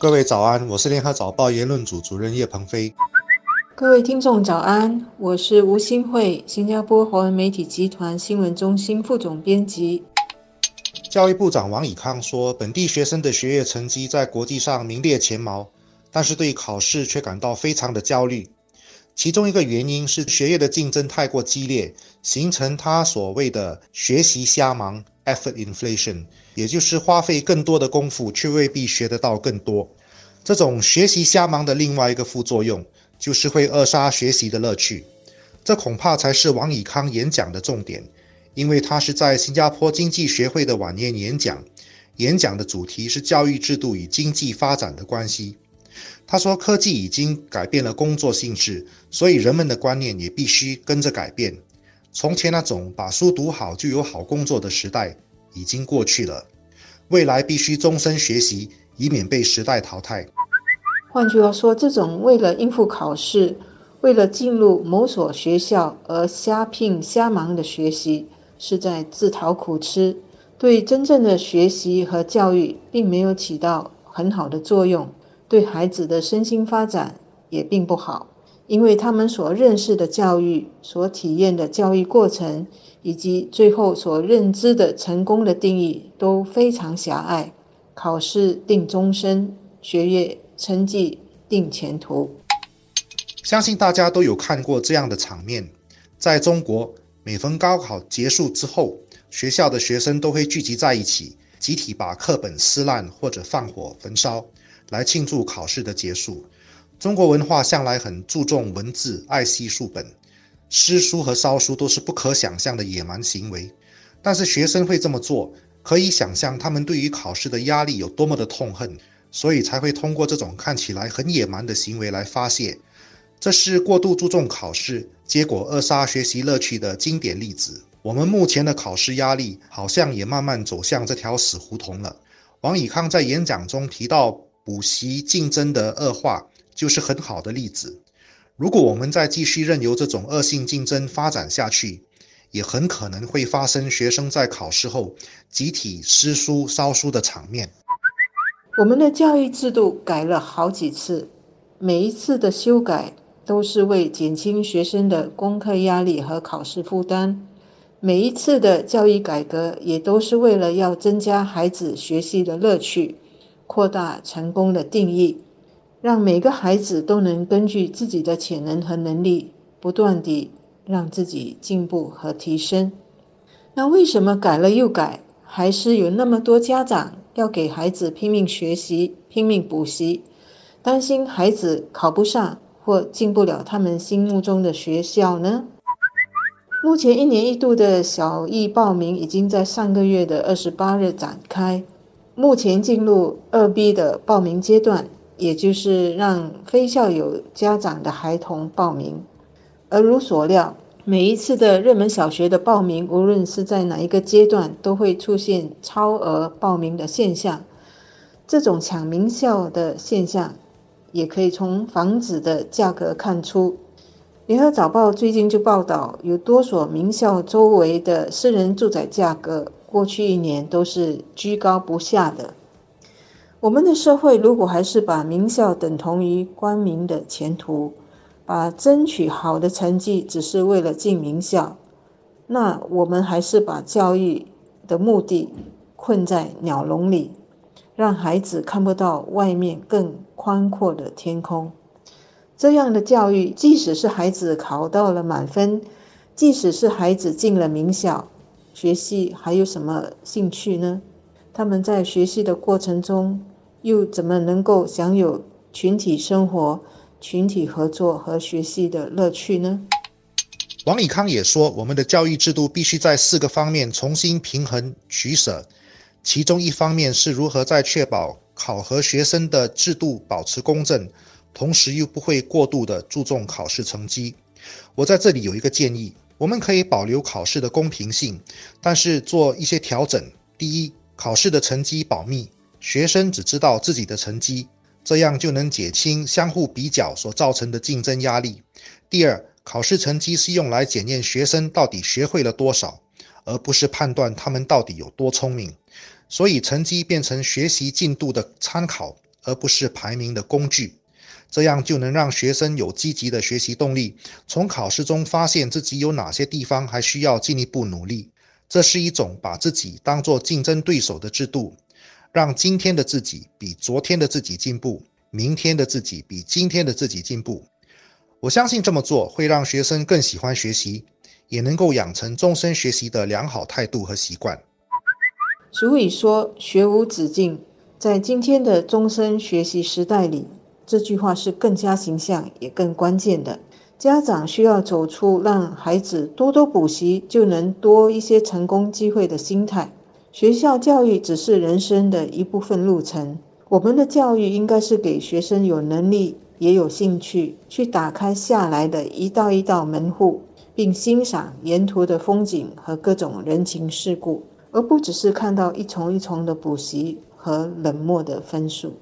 各位早安，我是联合早报言论组主任叶鹏飞。各位听众早安，我是吴新慧，新加坡华文媒体集团新闻中心副总编辑。教育部长王以康说，本地学生的学业成绩在国际上名列前茅，但是对考试却感到非常的焦虑。其中一个原因是学业的竞争太过激烈，形成他所谓的学习瞎忙 （effort inflation），也就是花费更多的功夫，却未必学得到更多。这种学习瞎忙的另外一个副作用，就是会扼杀学习的乐趣。这恐怕才是王以康演讲的重点，因为他是在新加坡经济学会的晚宴演讲，演讲的主题是教育制度与经济发展的关系。他说：“科技已经改变了工作性质，所以人们的观念也必须跟着改变。从前那种把书读好就有好工作的时代已经过去了，未来必须终身学习，以免被时代淘汰。”换句话说，这种为了应付考试、为了进入某所学校而瞎拼瞎忙的学习，是在自讨苦吃，对真正的学习和教育并没有起到很好的作用。对孩子的身心发展也并不好，因为他们所认识的教育、所体验的教育过程，以及最后所认知的成功的定义都非常狭隘。考试定终身，学业成绩定前途。相信大家都有看过这样的场面：在中国，每逢高考结束之后，学校的学生都会聚集在一起，集体把课本撕烂或者放火焚烧。来庆祝考试的结束。中国文化向来很注重文字，爱惜书本，诗书和烧书都是不可想象的野蛮行为。但是学生会这么做，可以想象他们对于考试的压力有多么的痛恨，所以才会通过这种看起来很野蛮的行为来发泄。这是过度注重考试，结果扼杀学习乐趣的经典例子。我们目前的考试压力好像也慢慢走向这条死胡同了。王以康在演讲中提到。补习竞争的恶化就是很好的例子。如果我们再继续任由这种恶性竞争发展下去，也很可能会发生学生在考试后集体撕书烧书的场面。我们的教育制度改了好几次，每一次的修改都是为减轻学生的功课压力和考试负担。每一次的教育改革也都是为了要增加孩子学习的乐趣。扩大成功的定义，让每个孩子都能根据自己的潜能和能力，不断地让自己进步和提升。那为什么改了又改，还是有那么多家长要给孩子拼命学习、拼命补习，担心孩子考不上或进不了他们心目中的学校呢？目前一年一度的小艺报名已经在上个月的二十八日展开。目前进入二 B 的报名阶段，也就是让非校友家长的孩童报名。而如所料，每一次的热门小学的报名，无论是在哪一个阶段，都会出现超额报名的现象。这种抢名校的现象，也可以从房子的价格看出。联合早报最近就报道，有多所名校周围的私人住宅价格。过去一年都是居高不下的。我们的社会如果还是把名校等同于光明的前途，把争取好的成绩只是为了进名校，那我们还是把教育的目的困在鸟笼里，让孩子看不到外面更宽阔的天空。这样的教育，即使是孩子考到了满分，即使是孩子进了名校。学习还有什么兴趣呢？他们在学习的过程中，又怎么能够享有群体生活、群体合作和学习的乐趣呢？王以康也说，我们的教育制度必须在四个方面重新平衡取舍，其中一方面是如何在确保考核学生的制度保持公正，同时又不会过度的注重考试成绩。我在这里有一个建议。我们可以保留考试的公平性，但是做一些调整。第一，考试的成绩保密，学生只知道自己的成绩，这样就能减轻相互比较所造成的竞争压力。第二，考试成绩是用来检验学生到底学会了多少，而不是判断他们到底有多聪明，所以成绩变成学习进度的参考，而不是排名的工具。这样就能让学生有积极的学习动力，从考试中发现自己有哪些地方还需要进一步努力。这是一种把自己当作竞争对手的制度，让今天的自己比昨天的自己进步，明天的自己比今天的自己进步。我相信这么做会让学生更喜欢学习，也能够养成终身学习的良好态度和习惯。俗语说“学无止境”，在今天的终身学习时代里。这句话是更加形象也更关键的。家长需要走出让孩子多多补习就能多一些成功机会的心态。学校教育只是人生的一部分路程，我们的教育应该是给学生有能力也有兴趣去打开下来的一道一道门户，并欣赏沿途的风景和各种人情世故，而不只是看到一重一重的补习和冷漠的分数。